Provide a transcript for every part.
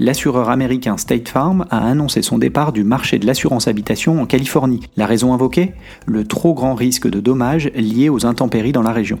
l'assureur américain State Farm a annoncé son départ du marché de l'assurance habitation en Californie. La raison invoquée? Le trop grand risque de dommages liés aux intempéries dans la région.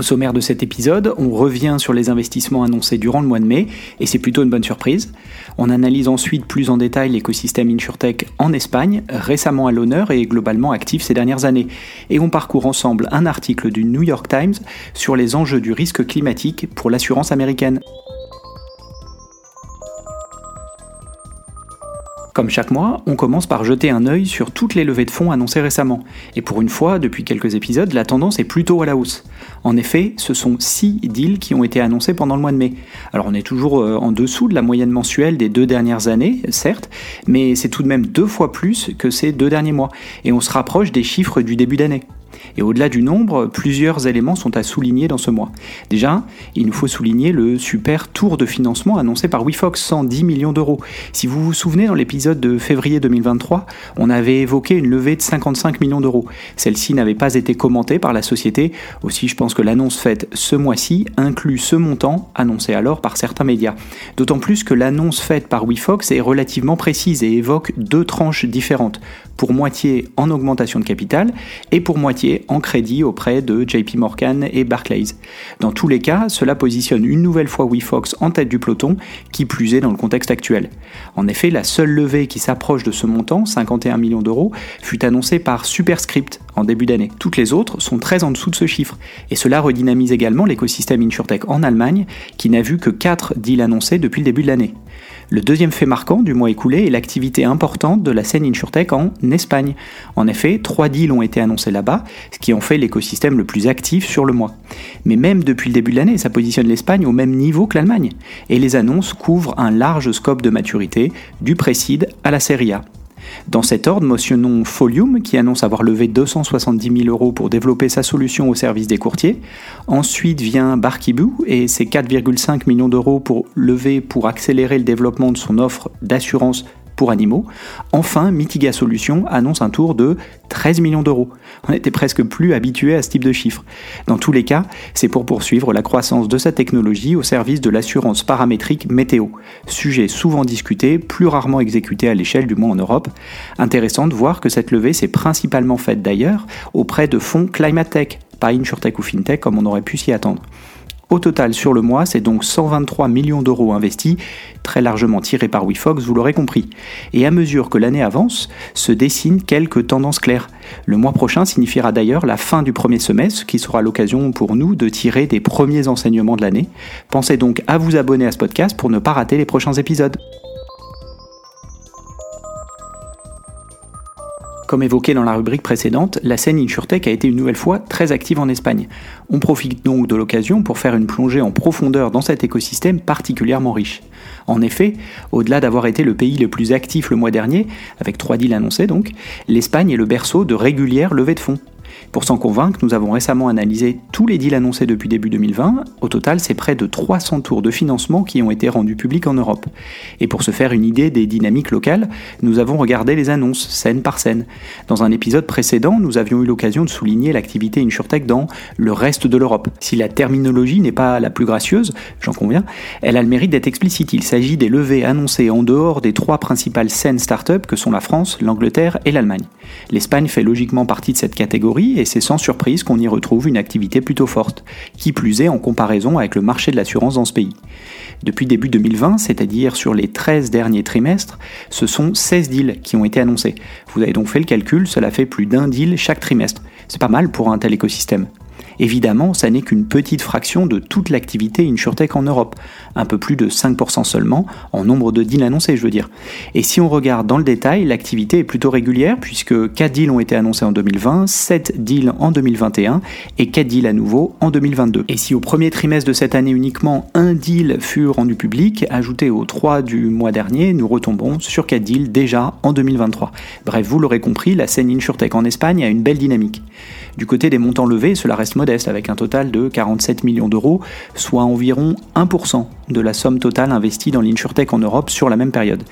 Au sommaire de cet épisode, on revient sur les investissements annoncés durant le mois de mai, et c'est plutôt une bonne surprise. On analyse ensuite plus en détail l'écosystème InsurTech en Espagne, récemment à l'honneur et globalement actif ces dernières années. Et on parcourt ensemble un article du New York Times sur les enjeux du risque climatique pour l'assurance américaine. Chaque mois, on commence par jeter un œil sur toutes les levées de fonds annoncées récemment. Et pour une fois, depuis quelques épisodes, la tendance est plutôt à la hausse. En effet, ce sont 6 deals qui ont été annoncés pendant le mois de mai. Alors on est toujours euh, en dessous de la moyenne mensuelle des deux dernières années, certes, mais c'est tout de même deux fois plus que ces deux derniers mois. Et on se rapproche des chiffres du début d'année. Et au-delà du nombre, plusieurs éléments sont à souligner dans ce mois. Déjà, il nous faut souligner le super tour de financement annoncé par WeFox, 110 millions d'euros. Si vous vous souvenez, dans l'épisode de février 2023, on avait évoqué une levée de 55 millions d'euros. Celle-ci n'avait pas été commentée par la société. Aussi, je pense que l'annonce faite ce mois-ci inclut ce montant, annoncé alors par certains médias. D'autant plus que l'annonce faite par WeFox est relativement précise et évoque deux tranches différentes pour moitié en augmentation de capital et pour moitié en crédit auprès de JP Morgan et Barclays. Dans tous les cas, cela positionne une nouvelle fois WeFox en tête du peloton, qui plus est dans le contexte actuel. En effet, la seule levée qui s'approche de ce montant, 51 millions d'euros, fut annoncée par Superscript en début d'année. Toutes les autres sont très en dessous de ce chiffre, et cela redynamise également l'écosystème InsurTech en Allemagne, qui n'a vu que 4 deals annoncés depuis le début de l'année. Le deuxième fait marquant du mois écoulé est l'activité importante de la scène InsurTech en Espagne. En effet, trois deals ont été annoncés là-bas, ce qui en fait l'écosystème le plus actif sur le mois. Mais même depuis le début de l'année, ça positionne l'Espagne au même niveau que l'Allemagne. Et les annonces couvrent un large scope de maturité, du Précide à la Serie A. Dans cet ordre, mentionnons Folium, qui annonce avoir levé 270 000 euros pour développer sa solution au service des courtiers. Ensuite vient Barkibou et ses 4,5 millions d'euros pour lever pour accélérer le développement de son offre d'assurance animaux. Enfin, Mitiga Solutions annonce un tour de 13 millions d'euros. On était presque plus habitué à ce type de chiffres. Dans tous les cas, c'est pour poursuivre la croissance de sa technologie au service de l'assurance paramétrique météo. Sujet souvent discuté, plus rarement exécuté à l'échelle du moins en Europe. Intéressant de voir que cette levée s'est principalement faite d'ailleurs auprès de fonds Climate Tech, pas InsurTech ou FinTech comme on aurait pu s'y attendre. Au total, sur le mois, c'est donc 123 millions d'euros investis, très largement tirés par WeFox, vous l'aurez compris. Et à mesure que l'année avance, se dessinent quelques tendances claires. Le mois prochain signifiera d'ailleurs la fin du premier semestre, qui sera l'occasion pour nous de tirer des premiers enseignements de l'année. Pensez donc à vous abonner à ce podcast pour ne pas rater les prochains épisodes. Comme évoqué dans la rubrique précédente, la scène InsurTech a été une nouvelle fois très active en Espagne. On profite donc de l'occasion pour faire une plongée en profondeur dans cet écosystème particulièrement riche. En effet, au-delà d'avoir été le pays le plus actif le mois dernier, avec trois deals annoncés donc, l'Espagne est le berceau de régulières levées de fonds. Pour s'en convaincre, nous avons récemment analysé tous les deals annoncés depuis début 2020. Au total, c'est près de 300 tours de financement qui ont été rendus publics en Europe. Et pour se faire une idée des dynamiques locales, nous avons regardé les annonces, scène par scène. Dans un épisode précédent, nous avions eu l'occasion de souligner l'activité InsurTech dans le reste de l'Europe. Si la terminologie n'est pas la plus gracieuse, j'en conviens, elle a le mérite d'être explicite. Il s'agit des levées annoncées en dehors des trois principales scènes start-up que sont la France, l'Angleterre et l'Allemagne. L'Espagne fait logiquement partie de cette catégorie et c'est sans surprise qu'on y retrouve une activité plutôt forte, qui plus est en comparaison avec le marché de l'assurance dans ce pays. Depuis début 2020, c'est-à-dire sur les 13 derniers trimestres, ce sont 16 deals qui ont été annoncés. Vous avez donc fait le calcul, cela fait plus d'un deal chaque trimestre. C'est pas mal pour un tel écosystème. Évidemment, ça n'est qu'une petite fraction de toute l'activité InsurTech en Europe, un peu plus de 5% seulement en nombre de deals annoncés, je veux dire. Et si on regarde dans le détail, l'activité est plutôt régulière puisque 4 deals ont été annoncés en 2020, 7 deals en 2021 et 4 deals à nouveau en 2022. Et si au premier trimestre de cette année uniquement un deal fut rendu public, ajouté aux 3 du mois dernier, nous retombons sur 4 deals déjà en 2023. Bref, vous l'aurez compris, la scène InsurTech en Espagne a une belle dynamique. Du côté des montants levés, cela reste modeste avec un total de 47 millions d'euros, soit environ 1% de la somme totale investie dans l'InsurTech en Europe sur la même période.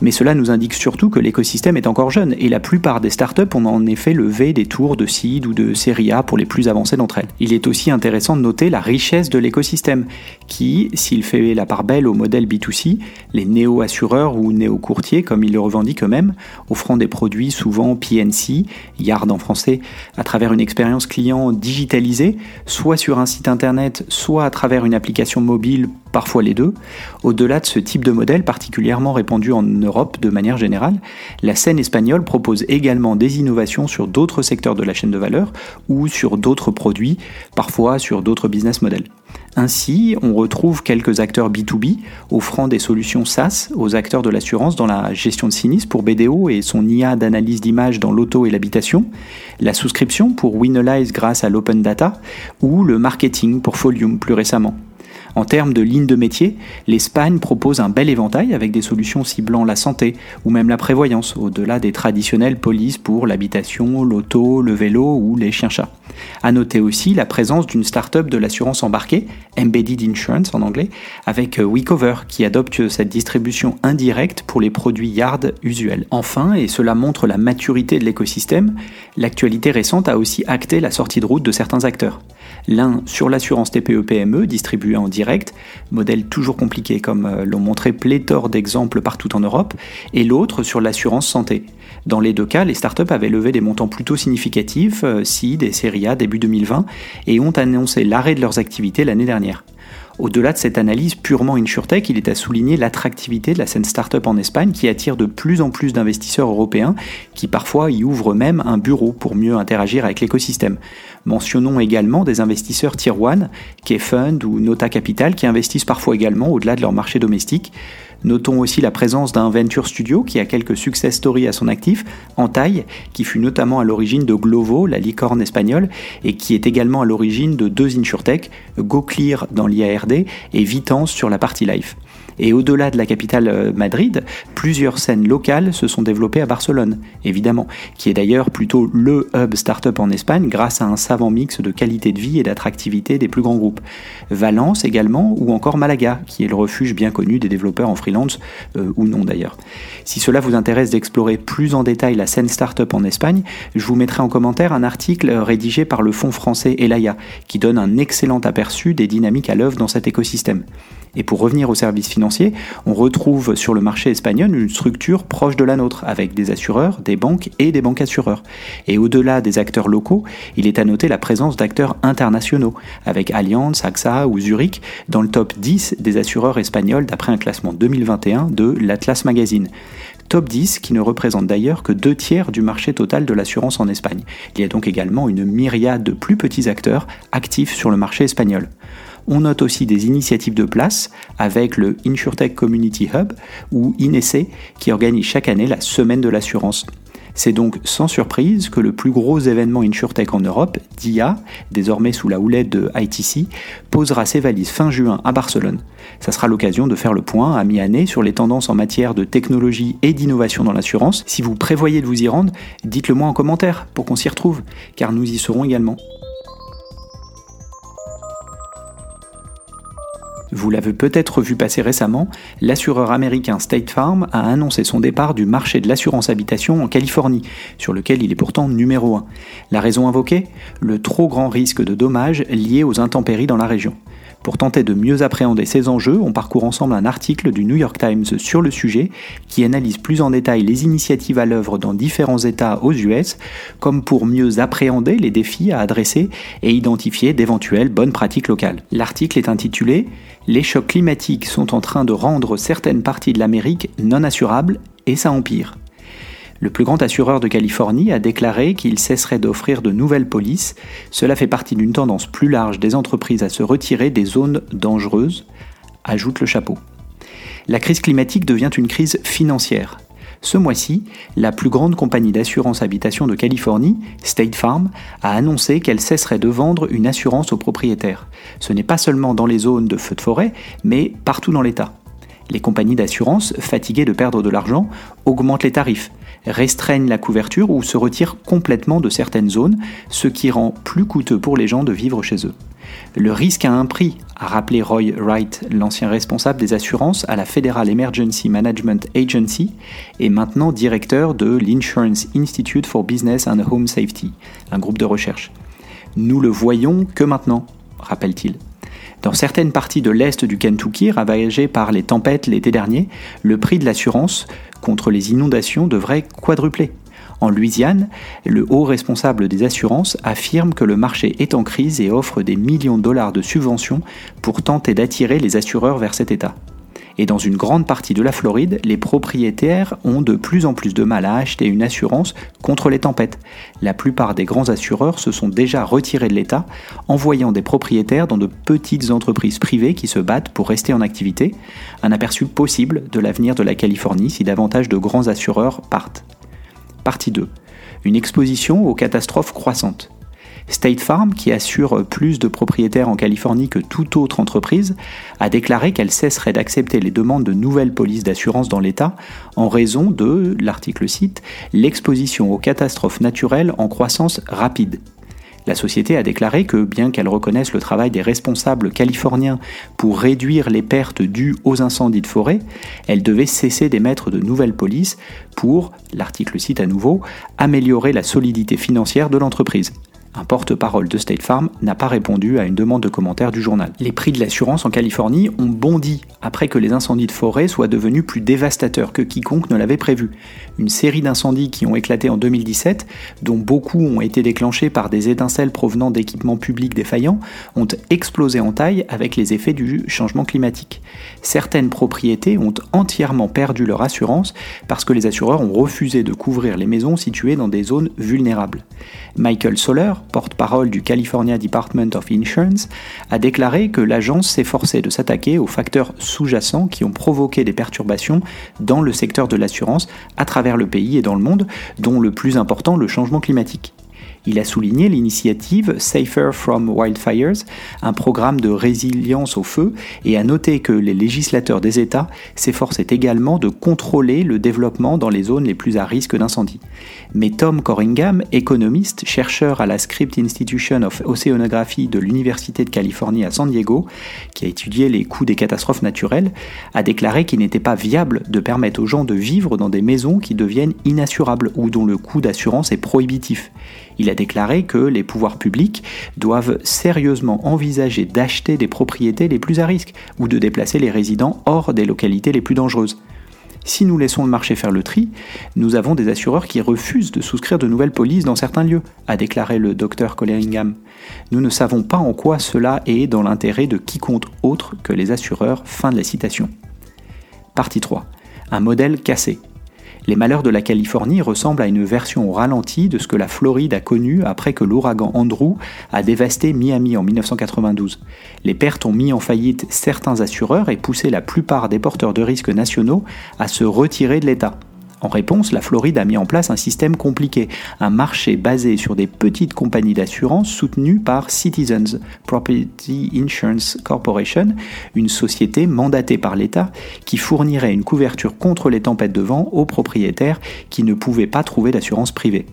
Mais cela nous indique surtout que l'écosystème est encore jeune et la plupart des startups ont en effet levé des tours de seed ou de série A pour les plus avancées d'entre elles. Il est aussi intéressant de noter la richesse de l'écosystème qui, s'il fait la part belle au modèle B2C, les néo-assureurs ou néo-courtiers comme ils le revendiquent eux-mêmes, offrant des produits souvent PNC, Yard en français, à travers une expérience client digitalisée, soit sur un site internet, soit à travers une application mobile, parfois les deux. Au-delà de ce type de modèle particulièrement répandu en Europe de manière générale, la scène espagnole propose également des innovations sur d'autres secteurs de la chaîne de valeur ou sur d'autres produits, parfois sur d'autres business models. Ainsi, on retrouve quelques acteurs B2B offrant des solutions SaaS aux acteurs de l'assurance dans la gestion de sinistres pour BDO et son IA d'analyse d'image dans l'auto et l'habitation, la souscription pour Winalize grâce à l'open data ou le marketing pour Folium plus récemment. En termes de ligne de métier, l'Espagne propose un bel éventail avec des solutions ciblant la santé ou même la prévoyance, au-delà des traditionnelles polices pour l'habitation, l'auto, le vélo ou les chiens-chats. A noter aussi la présence d'une start-up de l'assurance embarquée, Embedded Insurance en anglais, avec WeCover qui adopte cette distribution indirecte pour les produits Yard usuels. Enfin, et cela montre la maturité de l'écosystème, l'actualité récente a aussi acté la sortie de route de certains acteurs. L'un sur l'assurance TPE-PME distribuée en direct, modèle toujours compliqué comme euh, l'ont montré pléthore d'exemples partout en Europe, et l'autre sur l'assurance santé. Dans les deux cas, les startups avaient levé des montants plutôt significatifs, euh, et Serie A début 2020, et ont annoncé l'arrêt de leurs activités l'année dernière. Au-delà de cette analyse purement insurtech, il est à souligner l'attractivité de la scène startup en Espagne qui attire de plus en plus d'investisseurs européens qui parfois y ouvrent même un bureau pour mieux interagir avec l'écosystème. Mentionnons également des investisseurs Tier 1, K-Fund ou Nota Capital qui investissent parfois également au-delà de leur marché domestique. Notons aussi la présence d'un Venture Studio qui a quelques success stories à son actif, en taille, qui fut notamment à l'origine de Glovo, la licorne espagnole, et qui est également à l'origine de deux InsurTech, GoClear dans l'IARD et Vitance sur la partie Life. Et au-delà de la capitale euh, Madrid, plusieurs scènes locales se sont développées à Barcelone, évidemment, qui est d'ailleurs plutôt le hub startup en Espagne grâce à un savant mix de qualité de vie et d'attractivité des plus grands groupes. Valence également, ou encore Malaga, qui est le refuge bien connu des développeurs en freelance, euh, ou non d'ailleurs. Si cela vous intéresse d'explorer plus en détail la scène startup en Espagne, je vous mettrai en commentaire un article rédigé par le fonds français Elaya, qui donne un excellent aperçu des dynamiques à l'œuvre dans cet écosystème. Et pour revenir aux services financiers, on retrouve sur le marché espagnol une structure proche de la nôtre, avec des assureurs, des banques et des banques assureurs. Et au-delà des acteurs locaux, il est à noter la présence d'acteurs internationaux, avec Allianz, AXA ou Zurich, dans le top 10 des assureurs espagnols d'après un classement 2021 de l'Atlas Magazine top 10 qui ne représente d'ailleurs que deux tiers du marché total de l'assurance en Espagne. Il y a donc également une myriade de plus petits acteurs actifs sur le marché espagnol. On note aussi des initiatives de place avec le InsurTech Community Hub ou INESE qui organise chaque année la semaine de l'assurance. C'est donc sans surprise que le plus gros événement InsurTech en Europe, DIA, désormais sous la houlette de ITC, posera ses valises fin juin à Barcelone. Ça sera l'occasion de faire le point à mi-année sur les tendances en matière de technologie et d'innovation dans l'assurance. Si vous prévoyez de vous y rendre, dites-le moi en commentaire pour qu'on s'y retrouve, car nous y serons également. Vous l'avez peut-être vu passer récemment, l'assureur américain State Farm a annoncé son départ du marché de l'assurance habitation en Californie, sur lequel il est pourtant numéro 1. La raison invoquée? Le trop grand risque de dommages liés aux intempéries dans la région. Pour tenter de mieux appréhender ces enjeux, on parcourt ensemble un article du New York Times sur le sujet qui analyse plus en détail les initiatives à l'œuvre dans différents États aux US, comme pour mieux appréhender les défis à adresser et identifier d'éventuelles bonnes pratiques locales. L'article est intitulé Les chocs climatiques sont en train de rendre certaines parties de l'Amérique non assurables et ça empire. Le plus grand assureur de Californie a déclaré qu'il cesserait d'offrir de nouvelles polices. Cela fait partie d'une tendance plus large des entreprises à se retirer des zones dangereuses, ajoute le chapeau. La crise climatique devient une crise financière. Ce mois-ci, la plus grande compagnie d'assurance habitation de Californie, State Farm, a annoncé qu'elle cesserait de vendre une assurance aux propriétaires. Ce n'est pas seulement dans les zones de feux de forêt, mais partout dans l'État. Les compagnies d'assurance, fatiguées de perdre de l'argent, augmentent les tarifs, restreignent la couverture ou se retirent complètement de certaines zones, ce qui rend plus coûteux pour les gens de vivre chez eux. Le risque a un prix, a rappelé Roy Wright, l'ancien responsable des assurances à la Federal Emergency Management Agency et maintenant directeur de l'Insurance Institute for Business and Home Safety, un groupe de recherche. Nous le voyons que maintenant, rappelle-t-il. Dans certaines parties de l'est du Kentucky, ravagées par les tempêtes l'été dernier, le prix de l'assurance contre les inondations devrait quadrupler. En Louisiane, le haut responsable des assurances affirme que le marché est en crise et offre des millions de dollars de subventions pour tenter d'attirer les assureurs vers cet État. Et dans une grande partie de la Floride, les propriétaires ont de plus en plus de mal à acheter une assurance contre les tempêtes. La plupart des grands assureurs se sont déjà retirés de l'État, envoyant des propriétaires dans de petites entreprises privées qui se battent pour rester en activité, un aperçu possible de l'avenir de la Californie si davantage de grands assureurs partent. Partie 2. Une exposition aux catastrophes croissantes. State Farm, qui assure plus de propriétaires en Californie que toute autre entreprise, a déclaré qu'elle cesserait d'accepter les demandes de nouvelles polices d'assurance dans l'État en raison de, l'article cite, l'exposition aux catastrophes naturelles en croissance rapide. La société a déclaré que, bien qu'elle reconnaisse le travail des responsables californiens pour réduire les pertes dues aux incendies de forêt, elle devait cesser d'émettre de nouvelles polices pour, l'article cite à nouveau, améliorer la solidité financière de l'entreprise. Un porte-parole de State Farm n'a pas répondu à une demande de commentaire du journal. Les prix de l'assurance en Californie ont bondi après que les incendies de forêt soient devenus plus dévastateurs que quiconque ne l'avait prévu. Une série d'incendies qui ont éclaté en 2017, dont beaucoup ont été déclenchés par des étincelles provenant d'équipements publics défaillants, ont explosé en taille avec les effets du changement climatique. Certaines propriétés ont entièrement perdu leur assurance parce que les assureurs ont refusé de couvrir les maisons situées dans des zones vulnérables. Michael Soler, porte-parole du California Department of Insurance, a déclaré que l'agence s'efforçait de s'attaquer aux facteurs sous-jacents qui ont provoqué des perturbations dans le secteur de l'assurance à travers le pays et dans le monde, dont le plus important le changement climatique. Il a souligné l'initiative Safer from Wildfires, un programme de résilience au feu, et a noté que les législateurs des États s'efforçaient également de contrôler le développement dans les zones les plus à risque d'incendie. Mais Tom Corringham, économiste, chercheur à la Script Institution of Oceanography de l'Université de Californie à San Diego, qui a étudié les coûts des catastrophes naturelles, a déclaré qu'il n'était pas viable de permettre aux gens de vivre dans des maisons qui deviennent inassurables ou dont le coût d'assurance est prohibitif. Il a déclaré que les pouvoirs publics doivent sérieusement envisager d'acheter des propriétés les plus à risque ou de déplacer les résidents hors des localités les plus dangereuses. Si nous laissons le marché faire le tri, nous avons des assureurs qui refusent de souscrire de nouvelles polices dans certains lieux, a déclaré le docteur Colleringham. Nous ne savons pas en quoi cela est dans l'intérêt de quiconque autre que les assureurs. Fin de la citation. Partie 3. Un modèle cassé. Les malheurs de la Californie ressemblent à une version au ralenti de ce que la Floride a connu après que l'ouragan Andrew a dévasté Miami en 1992. Les pertes ont mis en faillite certains assureurs et poussé la plupart des porteurs de risques nationaux à se retirer de l'État. En réponse, la Floride a mis en place un système compliqué, un marché basé sur des petites compagnies d'assurance soutenues par Citizens Property Insurance Corporation, une société mandatée par l'État qui fournirait une couverture contre les tempêtes de vent aux propriétaires qui ne pouvaient pas trouver d'assurance privée.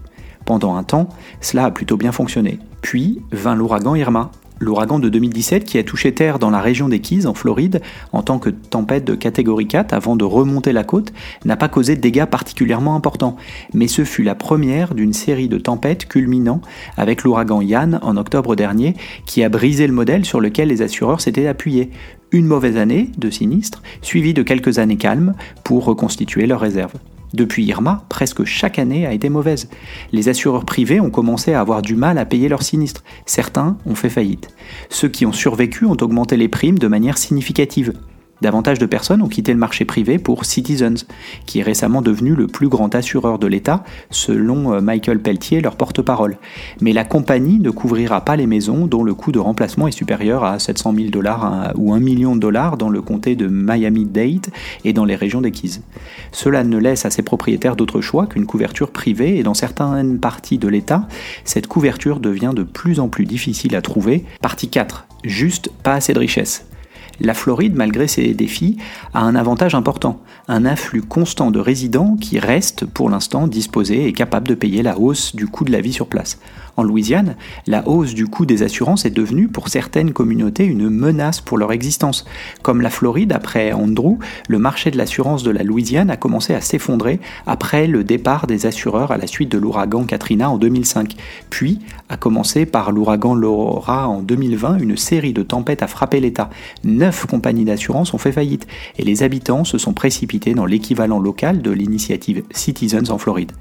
Pendant un temps, cela a plutôt bien fonctionné. Puis vint l'ouragan Irma, L'ouragan de 2017 qui a touché terre dans la région des Keys en Floride en tant que tempête de catégorie 4 avant de remonter la côte n'a pas causé de dégâts particulièrement importants, mais ce fut la première d'une série de tempêtes culminant avec l'ouragan Yann en octobre dernier qui a brisé le modèle sur lequel les assureurs s'étaient appuyés. Une mauvaise année de sinistre suivie de quelques années calmes pour reconstituer leurs réserves. Depuis Irma, presque chaque année a été mauvaise. Les assureurs privés ont commencé à avoir du mal à payer leurs sinistres. Certains ont fait faillite. Ceux qui ont survécu ont augmenté les primes de manière significative. Davantage de personnes ont quitté le marché privé pour Citizens, qui est récemment devenu le plus grand assureur de l'État, selon euh, Michael Pelletier, leur porte-parole. Mais la compagnie ne couvrira pas les maisons dont le coût de remplacement est supérieur à 700 000 dollars ou 1 million de dollars dans le comté de Miami-Dade et dans les régions des Keys. Cela ne laisse à ses propriétaires d'autre choix qu'une couverture privée et dans certaines parties de l'État, cette couverture devient de plus en plus difficile à trouver. Partie 4. Juste pas assez de richesse. La Floride, malgré ses défis, a un avantage important, un afflux constant de résidents qui restent pour l'instant disposés et capables de payer la hausse du coût de la vie sur place. En Louisiane, la hausse du coût des assurances est devenue pour certaines communautés une menace pour leur existence. Comme la Floride après Andrew, le marché de l'assurance de la Louisiane a commencé à s'effondrer après le départ des assureurs à la suite de l'ouragan Katrina en 2005. Puis, a commencé par l'ouragan Laura en 2020, une série de tempêtes a frappé l'État. Neuf compagnies d'assurance ont fait faillite et les habitants se sont précipités dans l'équivalent local de l'initiative Citizens en Floride.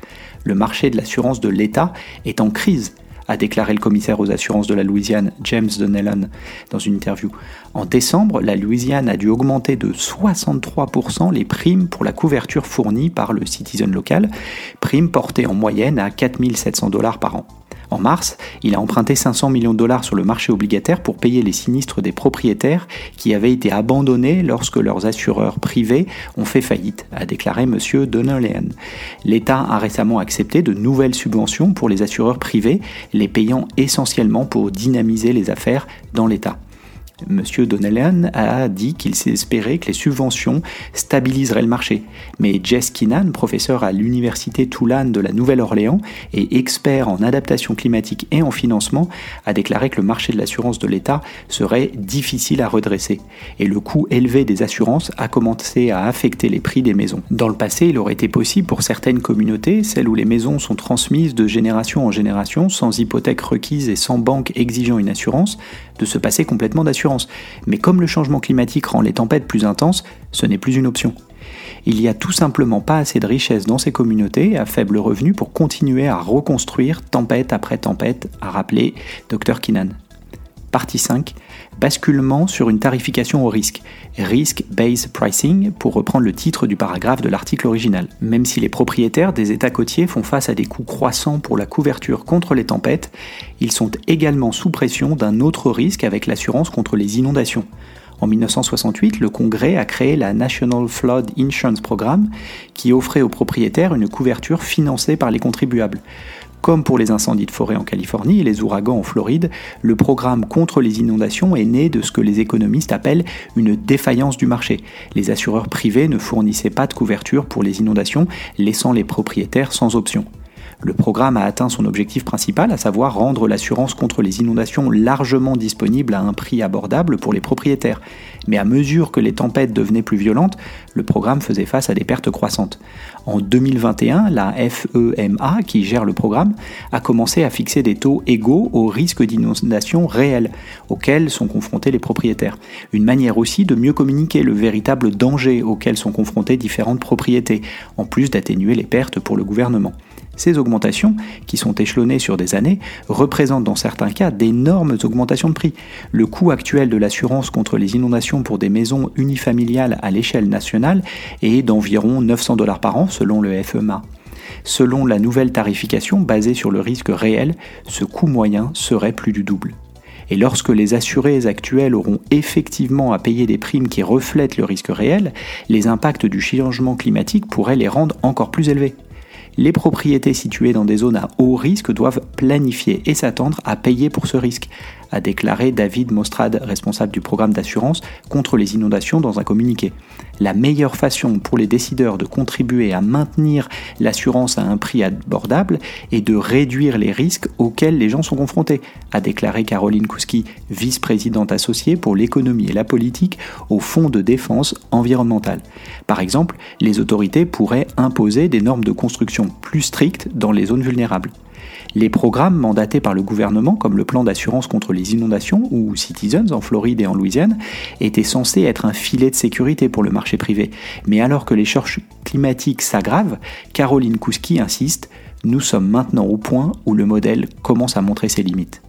Le marché de l'assurance de l'État est en crise a déclaré le commissaire aux assurances de la Louisiane, James Donnellan, dans une interview. En décembre, la Louisiane a dû augmenter de 63% les primes pour la couverture fournie par le Citizen local, primes portées en moyenne à 4700 dollars par an. En mars, il a emprunté 500 millions de dollars sur le marché obligataire pour payer les sinistres des propriétaires qui avaient été abandonnés lorsque leurs assureurs privés ont fait faillite, a déclaré M. Donnellan. L'État a récemment accepté de nouvelles subventions pour les assureurs privés, les payant essentiellement pour dynamiser les affaires dans l'État. M. Donnellan a dit qu'il s'espérait que les subventions stabiliseraient le marché. Mais Jess Keenan, professeur à l'université Tulane de la Nouvelle-Orléans et expert en adaptation climatique et en financement, a déclaré que le marché de l'assurance de l'État serait difficile à redresser. Et le coût élevé des assurances a commencé à affecter les prix des maisons. Dans le passé, il aurait été possible pour certaines communautés, celles où les maisons sont transmises de génération en génération, sans hypothèque requise et sans banque exigeant une assurance, de se passer complètement d'assurance. Mais comme le changement climatique rend les tempêtes plus intenses, ce n'est plus une option. Il n'y a tout simplement pas assez de richesse dans ces communautés à faible revenu pour continuer à reconstruire tempête après tempête, a rappelé Dr Kinan. Partie 5 basculement sur une tarification au risque, Risk-Based Pricing, pour reprendre le titre du paragraphe de l'article original. Même si les propriétaires des États côtiers font face à des coûts croissants pour la couverture contre les tempêtes, ils sont également sous pression d'un autre risque avec l'assurance contre les inondations. En 1968, le Congrès a créé la National Flood Insurance Program qui offrait aux propriétaires une couverture financée par les contribuables. Comme pour les incendies de forêt en Californie et les ouragans en Floride, le programme contre les inondations est né de ce que les économistes appellent une défaillance du marché. Les assureurs privés ne fournissaient pas de couverture pour les inondations, laissant les propriétaires sans option. Le programme a atteint son objectif principal, à savoir rendre l'assurance contre les inondations largement disponible à un prix abordable pour les propriétaires. Mais à mesure que les tempêtes devenaient plus violentes, le programme faisait face à des pertes croissantes. En 2021, la FEMA, qui gère le programme, a commencé à fixer des taux égaux aux risques d'inondation réels auxquels sont confrontés les propriétaires. Une manière aussi de mieux communiquer le véritable danger auquel sont confrontées différentes propriétés, en plus d'atténuer les pertes pour le gouvernement. Ces augmentations, qui sont échelonnées sur des années, représentent dans certains cas d'énormes augmentations de prix. Le coût actuel de l'assurance contre les inondations pour des maisons unifamiliales à l'échelle nationale est d'environ 900 dollars par an selon le FEMA. Selon la nouvelle tarification basée sur le risque réel, ce coût moyen serait plus du double. Et lorsque les assurés actuels auront effectivement à payer des primes qui reflètent le risque réel, les impacts du changement climatique pourraient les rendre encore plus élevés les propriétés situées dans des zones à haut risque doivent planifier et s'attendre à payer pour ce risque, a déclaré David Mostrad, responsable du programme d'assurance contre les inondations dans un communiqué. La meilleure façon pour les décideurs de contribuer à maintenir l'assurance à un prix abordable est de réduire les risques auxquels les gens sont confrontés, a déclaré Caroline Kouski, vice-présidente associée pour l'économie et la politique au Fonds de défense environnementale. Par exemple, les autorités pourraient imposer des normes de construction plus strictes dans les zones vulnérables. Les programmes mandatés par le gouvernement, comme le plan d'assurance contre les inondations ou Citizens en Floride et en Louisiane, étaient censés être un filet de sécurité pour le marché privé. Mais alors que les charges climatiques s'aggravent, Caroline Kouski insiste Nous sommes maintenant au point où le modèle commence à montrer ses limites.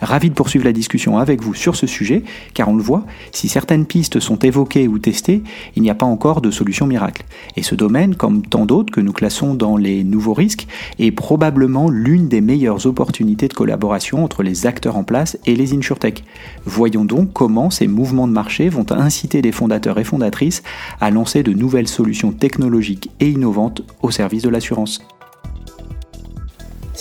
Ravi de poursuivre la discussion avec vous sur ce sujet, car on le voit, si certaines pistes sont évoquées ou testées, il n'y a pas encore de solution miracle. Et ce domaine, comme tant d'autres que nous classons dans les nouveaux risques, est probablement l'une des meilleures opportunités de collaboration entre les acteurs en place et les insurtech. Voyons donc comment ces mouvements de marché vont inciter les fondateurs et fondatrices à lancer de nouvelles solutions technologiques et innovantes au service de l'assurance.